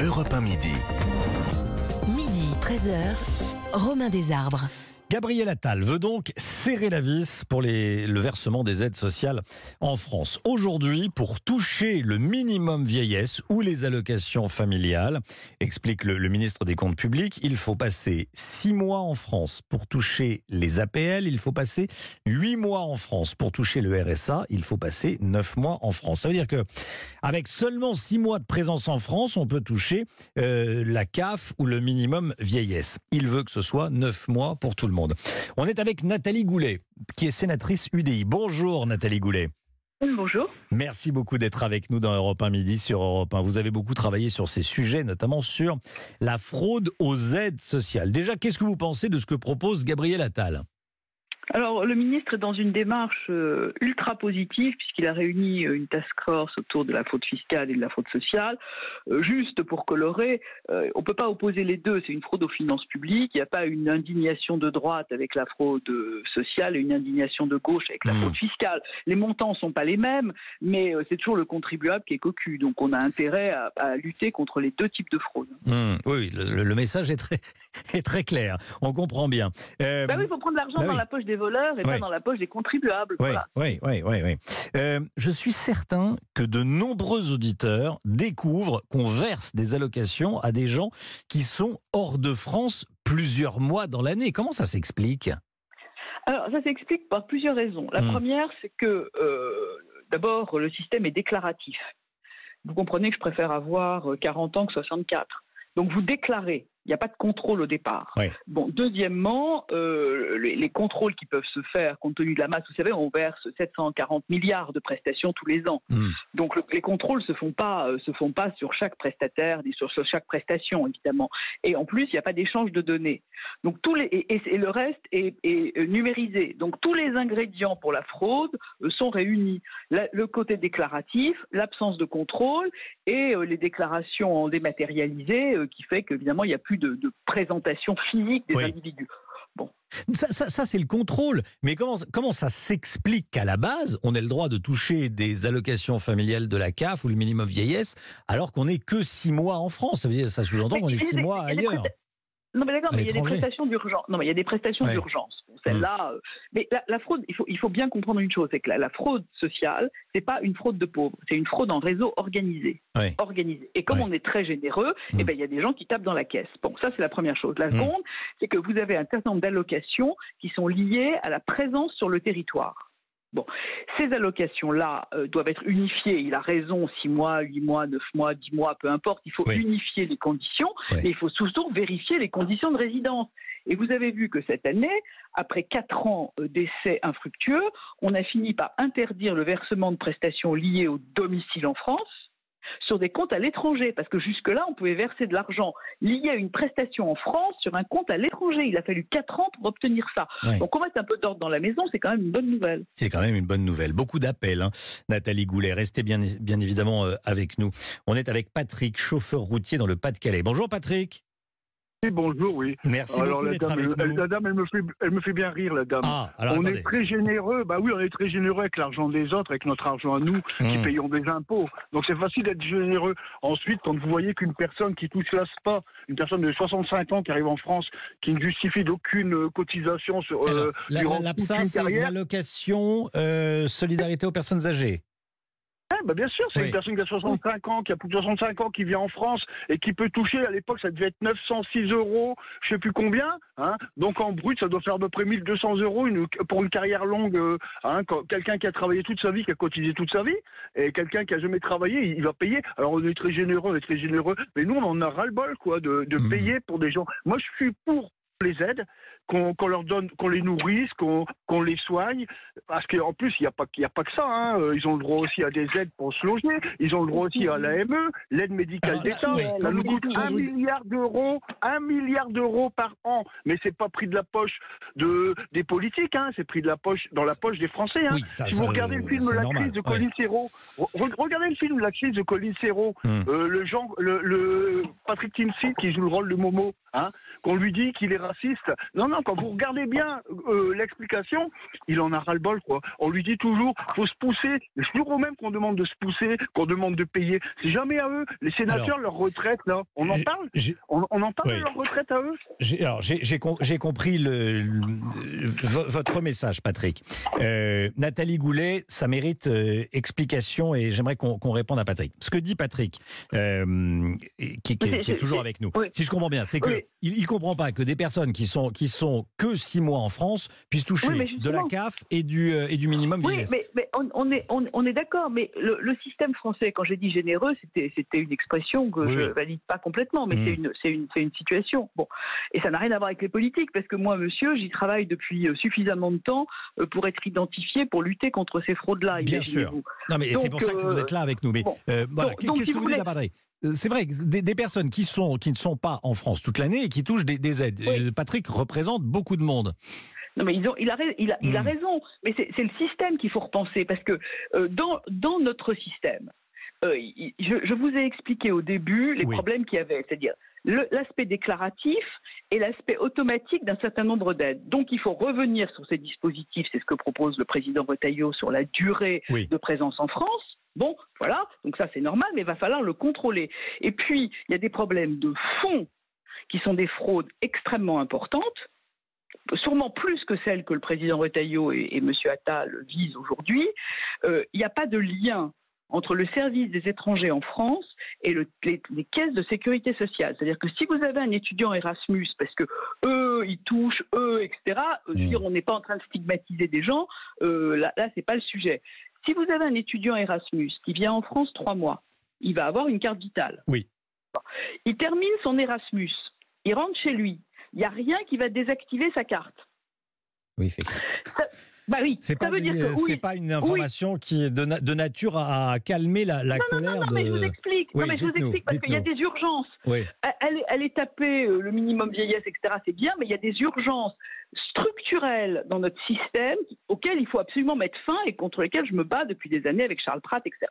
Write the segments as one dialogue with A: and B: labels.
A: Europe 1 midi.
B: Midi, 13h, Romain Desarbres.
C: Gabriel Attal veut donc serrer la vis pour le versement des aides sociales en France. Aujourd'hui, pour toucher le minimum vieillesse ou les allocations familiales, explique le, le ministre des Comptes publics, il faut passer six mois en France pour toucher les APL, il faut passer huit mois en France pour toucher le RSA, il faut passer neuf mois en France. Ça veut dire que avec seulement six mois de présence en France, on peut toucher euh, la CAF ou le minimum vieillesse. Il veut que ce soit neuf mois pour tout le monde. On est avec Nathalie Goulet, qui est sénatrice UDI. Bonjour Nathalie Goulet.
D: Bonjour.
C: Merci beaucoup d'être avec nous dans Europe 1 Midi sur Europe 1. Vous avez beaucoup travaillé sur ces sujets, notamment sur la fraude aux aides sociales. Déjà, qu'est-ce que vous pensez de ce que propose Gabriel Attal?
D: Alors, le ministre est dans une démarche euh, ultra positive puisqu'il a réuni euh, une task force autour de la fraude fiscale et de la fraude sociale. Euh, juste pour colorer, on ne peut pas opposer les deux. C'est une fraude aux finances publiques. Il n'y a pas une indignation de droite avec la fraude sociale et une indignation de gauche avec la
C: Hmm.
D: fraude fiscale. Les montants ne sont pas les mêmes, mais c'est toujours le contribuable qui est cocu. Donc, on a intérêt à, à lutter contre les deux types de fraude.
C: Hum, Oui, le, message est très, est très clair. On comprend bien. Euh,
D: Ben oui, il faut prendre l'argent
C: bah
D: dans
C: oui.
D: la poche des voleurs et pas dans la poche des contribuables.
C: Oui,
D: Voilà.
C: oui, oui, oui. oui. Euh, je suis certain que de nombreux auditeurs découvrent qu'on verse des allocations à des gens qui sont hors de France plusieurs mois dans l'année. Comment ça s'explique?
D: Alors, ça s'explique par plusieurs raisons. La
C: Hmm.
D: première, c'est que, euh, d'abord, le système est déclaratif. Vous comprenez que je préfère avoir euh, 40 ans que 64. Donc, vous déclarez. Il n'y a pas de contrôle au départ. Bon, deuxièmement, euh, les, les contrôles qui peuvent se faire, compte tenu de la masse, vous savez, on verse 740 milliards de prestations tous les ans.
C: Hmm.
D: Donc le- les contrôles se font pas euh, se font pas sur chaque prestataire, ni sur, sur chaque prestation évidemment. Et en plus, il n'y a pas d'échange de données. Donc tous les et, et- et le reste est, est, euh, numérisé. Donc tous les ingrédients pour la fraude euh, sont réunis. La- le côté déclaratif, l'absence de contrôle et les déclarations dématérialisées euh, qui fait qu'évidemment il n'y a plus de, de présentation physique des
C: Oui.
D: individus.
C: Ça, ça- ça, c'est le contrôle. Mais comment, comment ça s'explique qu'à la base, on ait le droit de toucher des allocations familiales de la CAF ou le minimum vieillesse, alors qu'on n'est que six mois en France? Ça, veut dire- ça sous-entend qu'on est six mois ailleurs.
D: Non, mais d'accord, mais il y a des prestations d'urgence. Non, mais il y a des prestations
C: Ouais.
D: d'urgence. Bon, Celle-là. euh, Mais la, la fraude, il faut, il faut bien comprendre une chose c'est que la, la fraude sociale, c'est pas une fraude de pauvres, c'est une fraude en réseau organisé.
C: Ouais.
D: Organisé. Et comme
C: Ouais.
D: on est très généreux,
C: Mm.
D: eh ben, il y a des gens qui tapent dans la caisse. Bon, ça, c'est la première chose. La
C: Mm.
D: seconde, c'est que vous avez un certain nombre d'allocations qui sont liées à la présence sur le territoire. Bon, ces allocations-là euh, doivent être unifiées. Il a raison, 6 mois, 8 mois, 9 mois, 10 mois, peu importe. Il faut
C: Oui.
D: unifier les conditions,
C: Oui.
D: mais il faut surtout vérifier les conditions de résidence. Et vous avez vu que cette année, après 4 ans euh, d'essais infructueux, on a fini par interdire le versement de prestations liées au domicile en France sur des comptes à l'étranger, parce que jusque-là, on pouvait verser de l'argent lié à une prestation en France sur un compte à l'étranger. Il a fallu 4 ans pour obtenir ça. Donc on met un peu d'ordre dans la maison, c'est quand même une bonne nouvelle.
C: C'est quand même une bonne nouvelle. Beaucoup d'appels, hein. Nathalie Goulet. Restez bien, bien évidemment euh, avec nous. On est avec Patrick, chauffeur routier dans le Pas-de-Calais. Bonjour Patrick.
E: Oui, bonjour, oui.
C: Merci
E: alors
C: beaucoup
E: la
C: d'être
E: dame,
C: avec
E: elle,
C: nous.
E: la dame, elle me fait, elle me fait bien rire, la dame.
C: Ah, alors
E: on
C: attendez.
E: est très généreux, bah oui, on est très généreux avec l'argent des autres, avec notre argent à nous, qui
C: Mmh.
E: payons des impôts. Donc c'est facile d'être généreux. Ensuite, quand vous voyez qu'une personne qui touche la SPA, une personne de 65 ans qui arrive en France, qui ne justifie d'aucune euh, cotisation sur, euh,
C: Alors, la,
E: durant
C: la-
E: toute
C: c'est l'allocation euh, solidarité aux personnes âgées.
E: Ah, bah bien sûr, c'est
C: Oui.
E: une personne qui a 65 ans, qui a plus de 65 ans, qui vit en France et qui peut toucher, à l'époque, ça devait être 906 euros, je sais plus combien. Hein. Donc en brut, ça doit faire à peu près 1200 euros une, pour une carrière longue. euh, hein, quelqu'un qui a travaillé toute sa vie, qui a cotisé toute sa vie, et quelqu'un qui a jamais travaillé, il, il va payer. Alors on est très généreux, on est très généreux, mais nous, on en a ras-le-bol, quoi, de, de
C: Mhm.
E: payer pour des gens. Moi, je suis pour les aides, qu'on leur donne, qu'on les nourrisse, qu'on les soigne, parce qu'en plus, il n'y a, pas- il a pas que ça. hein. Euh, Ils ont le droit aussi à des aides pour se loger, ils ont le droit aussi à l'AME, l'aide médicale d'État.
C: oui,
E: Ça nous coûte un
C: vous-
E: milliard d'euros, un milliard d'euros par an. Mais c'est pas pris de la poche de, des politiques, hein. c'est pris de la poche, dans la poche des Français. hein.
C: Oui, ça,
E: Si
C: ça,
E: vous regardez le film La
C: normal,
E: crise de
C: ouais.
E: Colin Serrault, re- regardez le film La crise de Colin Serrault, euh, le, Jean, le, le Patrick Timsit qui joue le rôle de Momo, hein, qu'on lui dit qu'il est raciste. Non, non, quand vous regardez bien euh, l'explication, il en a ras-le-bol, quoi. On lui dit toujours, faut se pousser. C'est toujours au même qu'on demande de se pousser, qu'on demande de payer. C'est jamais à eux. Les sénateurs,
C: Alors,
E: leur retraite, là, on en parle on, on en parle
C: Oui.
E: de leur retraite à eux
C: J'ai- Alors, j'ai j'ai com- j'ai compris le, le- vo- votre message, Patrick. Euh, Nathalie Goulet, ça mérite euh, explication et j'aimerais qu'on réponde à Patrick. Ce que dit Patrick, qui, qui est, qui toujours avec nous,
D: oui.
C: si je comprends bien, c'est que
D: Oui.
C: il, il comprend pas que des personnes qui sont qui sont que six mois en France puissent toucher
D: Oui,
C: de la. CAF et du euh, et du minimum
D: Oui, mais, mais on, on est, on, on est d'accord, mais le, le système français, quand j'ai dit généreux, c'était une expression que
C: Oui,
D: je
C: oui.
D: valide pas complètement, mais
C: Mm.
D: c'est une, une, situation. Bon, et ça n'a rien à voir avec les politiques, parce que moi, monsieur, j'y travaille depuis euh, suffisamment de temps euh, pour être identifié, pour lutter contre ces fraudes-là.
C: Bien
D: imaginez-vous.
C: Non, mais c'est pour ça que vous êtes là avec nous. Mais
D: bon.
C: euh, voilà, qu'est-ce que
D: vous voulez-
C: C'est vrai des, des personnes qui sont qui ne sont pas en France toute l'année et qui touchent des, des aides.
D: Oui.
C: Euh, Patrick représente beaucoup de monde.
D: Non, mais ils ont, il, a, rais- il, a, il a raison. Mais c'est le système qu'il faut repenser. Parce que euh, dans, dans notre système, euh, je, je vous ai expliqué au début les
C: Oui.
D: problèmes qu'il y avait. C'est-à-dire l'aspect déclaratif et l'aspect automatique d'un certain nombre d'aides. Donc il faut revenir sur ces dispositifs. C'est ce que propose le président Retailleau sur la durée
C: Oui.
D: de présence en France. Bon, voilà, donc ça c'est normal, mais il va falloir le contrôler. Et puis, il y a des problèmes de fond qui sont des fraudes extrêmement importantes sûrement plus que celles que le président Retailleau et, et M. Attal visent aujourd'hui, euh, il n'y a pas de lien entre le service des étrangers en France et le- les, les caisses de sécurité sociale. C'est-à-dire que si vous avez un étudiant Erasmus, parce que eux, ils touchent, eux, etc., euh,
C: Mm.
D: dire, on n'est pas en train de stigmatiser des gens, euh, là, là c'est pas le sujet. Si vous avez un étudiant Erasmus qui vient en France trois mois, il va avoir une carte vitale.
C: Oui.
D: Il termine son Erasmus, il rentre chez lui, il n'y a rien qui va désactiver sa carte.
C: Oui, effectivement.
D: Bah oui,
C: C'est
D: ça
C: pas,
D: oui.
C: une information qui est de, na- de nature à, à calmer la, la colère
D: Non, mais je vous
C: de.
D: explique.
C: Oui,
D: non, mais je vous explique parce qu'il y a des urgences.
C: Oui.
D: Elle, elle est tapée, euh, le minimum vieillesse, etc. C'est bien, mais il y a des urgences structurelles dans notre système auxquelles il faut absolument mettre fin et contre lesquelles je me bats depuis des années avec Charles Pratt, etc.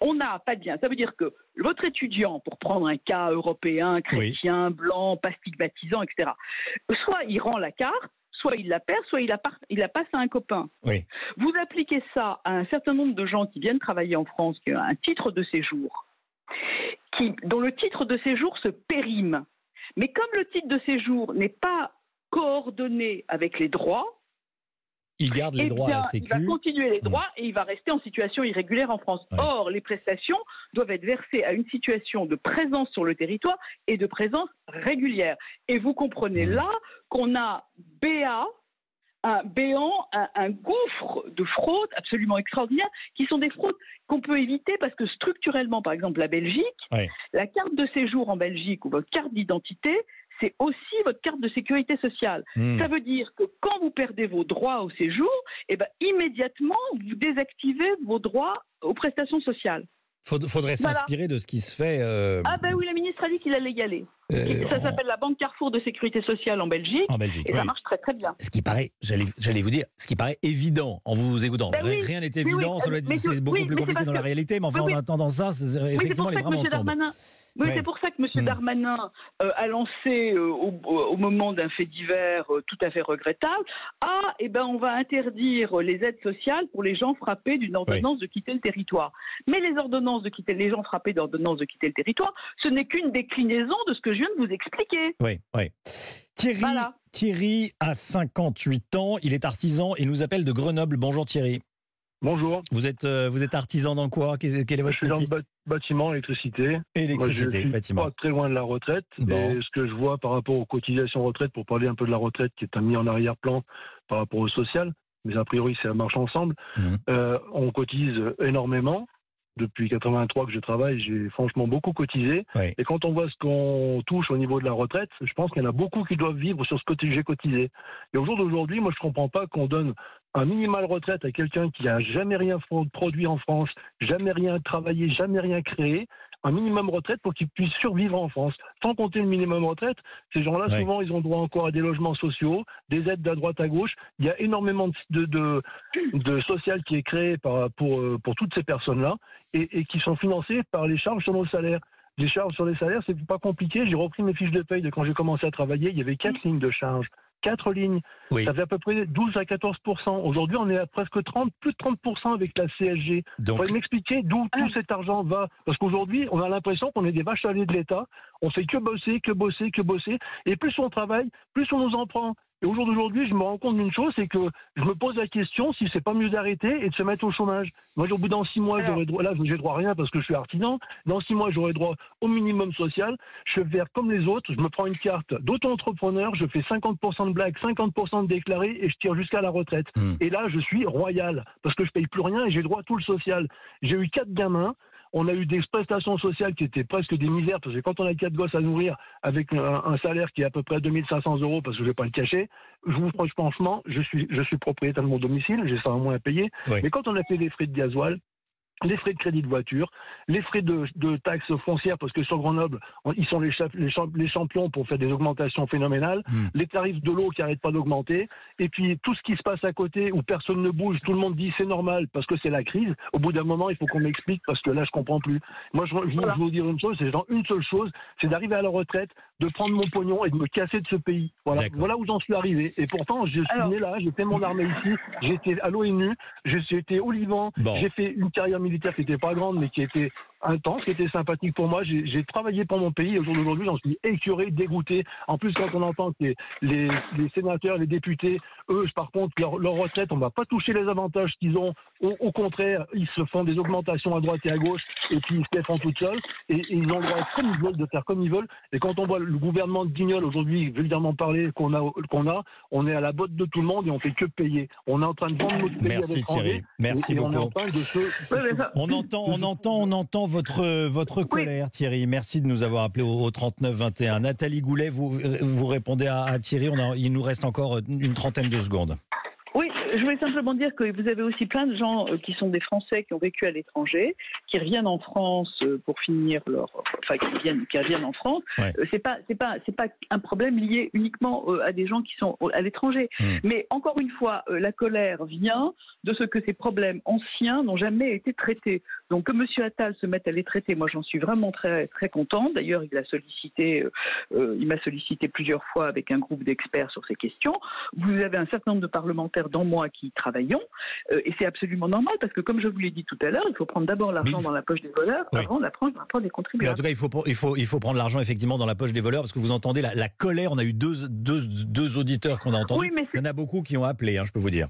D: On n'a pas de bien. Ça veut dire que votre étudiant, pour prendre un cas européen, chrétien, blanc, pas stigmatisant, etc., soit il rend la carte, soit il la perd, soit il la, il la passe à un copain.
C: Oui.
D: Vous appliquez ça à un certain nombre de gens qui viennent travailler en France, qui ont un titre de séjour, qui, dont le titre de séjour se périme. Mais comme le titre de séjour n'est pas coordonné avec les droits,
C: Il garde les
D: eh
C: droits
D: bien,
C: à la
D: il va
C: Sécu.
D: continuer les droits et il va rester en situation irrégulière en France.
C: Ouais.
D: Or, les prestations doivent être versées à une situation de présence sur le territoire et de présence régulière. Et vous comprenez
C: Mm.
D: là qu'on a BA, un béant, un, un gouffre de fraudes absolument extraordinaires, qui sont des fraudes qu'on peut éviter parce que structurellement, par exemple, la Belgique,
C: Ouais.
D: la carte de séjour en Belgique ou votre carte d'identité, c'est aussi votre carte de sécurité sociale.
C: Hmm.
D: Ça veut dire que quand vous perdez vos droits au séjour, eh ben, immédiatement, vous désactivez vos droits aux prestations sociales.
C: Faud- Faudrait
D: Voilà.
C: s'inspirer de ce qui se fait. euh,
D: Ah ben oui, la ministre a dit qu'il allait y aller.
C: euh,
D: ça s'appelle la Banque Carrefour de sécurité sociale en Belgique.
C: en Belgique.
D: Et
C: oui.
D: ça marche très très bien.
C: Ce qui paraît, j'allais vous dire, ce qui paraît évident en vous écoutant.
D: Ben oui,
C: Rien n'est évident,
D: oui,
C: ça doit être
D: mais
C: c'est beaucoup plus
D: mais
C: compliqué dans la
D: que-
C: réalité, mais enfin en attendant ça, effectivement,
D: pour
C: les
D: que
C: bras m'en
D: M. Darmanin, oui,
C: Ouais.
D: c'est pour ça que M. Darmanin euh, a lancé euh, au, au moment d'un fait divers euh, tout à fait regrettable. Ah, eh ben on va interdire les aides sociales pour les gens frappés d'une ordonnance de quitter le territoire. Mais les ordonnances de quitter les gens frappés d'ordonnance de quitter le territoire, ce n'est qu'une déclinaison de ce que je viens de vous expliquer.
C: Oui, oui. Thierry,
D: Voilà.
C: Thierry a 58 ans, il est artisan et nous appelle de Grenoble. Bonjour Thierry.
E: Bonjour.
C: Vous êtes, euh, vous êtes artisan dans quoi? Quel est
E: Je
C: votre
E: suis dans le bâtiment, électricité. Moi,
C: Électricité,
E: je suis
C: bâtiment.
E: pas très loin de la retraite.
C: Bon.
E: Et ce que je vois par rapport aux cotisations retraite, pour parler un peu de la retraite qui est mis en arrière-plan par rapport au social, mais a priori ça marche ensemble,
C: Mhm.
E: euh, on cotise énormément. Depuis 83 que je travaille, j'ai franchement beaucoup cotisé.
C: Oui.
E: Et quand on voit ce qu'on touche au niveau de la retraite, je pense qu'il y en a beaucoup qui doivent vivre sur ce que j'ai cotisé. Et au jour d'aujourd'hui, moi je comprends pas qu'on donne un minimal retraite à quelqu'un qui a jamais rien pro- produit en France, jamais rien travaillé, jamais rien créé, un minimum retraite pour qu'il puisse survivre en France. Sans compter le minimum retraite, ces gens-là,
C: Ouais.
E: souvent, ils ont droit encore à des logements sociaux, des aides de droite à gauche. Il y a énormément de, de, de social qui est créé par, pour, euh, pour toutes ces personnes-là et, et qui sont financées par les charges sur nos salaires.
A: Les charges sur les salaires, c'est pas compliqué. J'ai repris mes fiches de paye de quand j'ai commencé à travailler. Il y avait quatre lignes de charges. Quatre lignes.
C: Oui.
A: Ça fait à peu près 12 à 14% Aujourd'hui, on est à presque 30, plus de 30% avec la CSG.
C: Donc,
A: Vous pouvez m'expliquer d'où tout cet argent va Parce qu'aujourd'hui, on a l'impression qu'on est des vaches à lait de l'État. On fait que bosser, que bosser, que bosser. Et plus on travaille, plus on nous en prend. Et au jour d'aujourd'hui, je me rends compte d'une chose, c'est que je me pose la question si c'est pas mieux d'arrêter et de se mettre au chômage. Moi, au bout dans six mois, j'aurais droit, là, j'ai droit à rien parce que je suis artisan. Dans six mois, j'aurai droit au minimum social. Je vais faire comme les autres. Je me prends une carte d'auto-entrepreneur. Je fais 50% de blagues, 50% de déclarés et je tire jusqu'à la retraite.
C: Hmm.
A: Et là, je suis royal parce que je paye plus rien et j'ai droit à tout le social. J'ai eu quatre gamins. On a eu des prestations sociales qui étaient presque des misères, parce que quand on a quatre gosses à nourrir avec un, un salaire qui est à peu près 2500 euros, parce que je vais pas le cacher, je vous franchement, je suis, je suis propriétaire de mon domicile, j'ai ça en moins à payer.
C: Oui.
A: Mais quand on a fait les frais de gasoil, les frais de crédit de voiture, les frais de, de taxes foncières, parce que sur Grenoble, on- ils sont les, champions pour faire des augmentations phénoménales,
C: Hmm.
A: les tarifs de l'eau qui n'arrêtent pas d'augmenter, et puis tout ce qui se passe à côté où personne ne bouge, tout le monde dit c'est normal parce que c'est la crise. Au bout d'un moment, il faut qu'on m'explique parce que là, je comprends plus. Moi, je, je, je vais vous dire une chose, c'est genre une seule chose, c'est d'arriver à la retraite, de prendre mon pognon et de me casser de ce pays. Voilà, voilà où j'en suis arrivé. Et pourtant, je suis
D: Alors-
A: né là, j'ai fait mon armée ici, j'étais à l'ONU, j'étais au Liban,
C: Bon.
A: j'ai fait une carrière militaire qui n'était pas grande, mais qui était intense, qui était sympathique pour moi. J'ai travaillé pour mon pays. et Au jour d'aujourd'hui, j'en suis écœuré, dégoûté. En plus, quand on entend que les, les, les sénateurs, les députés, eux, par contre, leur, leur retraite, on va pas toucher les avantages qu'ils ont. Au, au contraire, ils se font des augmentations à droite et à gauche, et puis ils se les font tout seuls. Et, et ils ont le droit, comme ils veulent, de faire comme ils veulent. Et quand on voit le gouvernement de Guignol aujourd'hui, vulgairement parler, qu'on a, qu'on a, on est à la botte de tout le monde et on fait que payer. On est en train de vendre notre pays à
C: merci. Thierry. Merci
A: et, et on est en
C: beaucoup.
A: train de se,
D: Ouais, mais ça-
C: On entend, on entend, on entend votre, votre colère, Thierry. Merci de nous avoir appelé au, au 39 21. Nathalie Goulet, vous, vous répondez à, à Thierry. On a, il nous reste encore une trentaine de secondes.
D: Voulais simplement dire que vous avez aussi plein de gens euh, qui sont des Français qui ont vécu à l'étranger, qui reviennent en France euh, pour finir leur, enfin qui reviennent, qui reviennent en France.
C: Ouais.
D: Euh, C'est pas, c'est pas, c'est pas un problème lié uniquement à des gens qui sont à l'étranger.
C: Mm.
D: Mais encore une fois, la colère vient de ce que ces problèmes anciens n'ont jamais été traités. Donc que Monsieur Attal se mette à les traiter, moi j'en suis vraiment très très contente. D'ailleurs, il a sollicité, euh, il m'a sollicité plusieurs fois avec un groupe d'experts sur ces questions. Vous avez un certain nombre de parlementaires dans moi qui travaillons, euh, et c'est absolument normal parce que, comme je vous l'ai dit tout à l'heure, il faut prendre d'abord l'argent dans la poche des voleurs
C: Oui.
D: avant de la prendre dans la poche des
C: Mais en
D: contribuables.
C: tout cas, il faut, il faut, il faut prendre l'argent effectivement dans la poche des voleurs parce que vous entendez la, la colère. On a eu deux, deux, deux auditeurs qu'on a entendus.
D: Oui, mais
C: Il y en a beaucoup qui ont appelé, hein, je peux vous dire.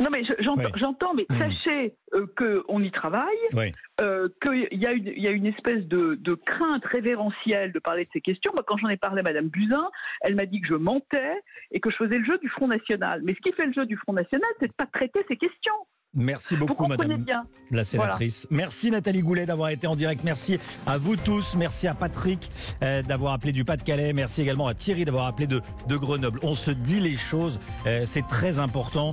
D: Non, mais je- j'entends,
C: Oui.
D: mais
C: Mm.
D: sachez euh, qu'on y travaille,
C: Oui.
D: euh, qu'il y, a une- il y a une espèce de, de crainte révérentielle de parler de ces questions. Moi, quand j'en ai parlé à Madame Buzyn, elle m'a dit que je mentais et que je faisais le jeu du Front National. Mais ce qui fait le jeu du Front National, c'est de pas traiter ces questions.
C: Merci beaucoup, Madame
D: bien.
C: la sénatrice. Merci Nathalie Goulet d'avoir été en direct. Merci à vous tous. Merci à Patrick euh, d'avoir appelé du Pas-de-Calais. Merci également à Thierry d'avoir appelé de, de Grenoble. On se dit les choses, euh, c'est très important.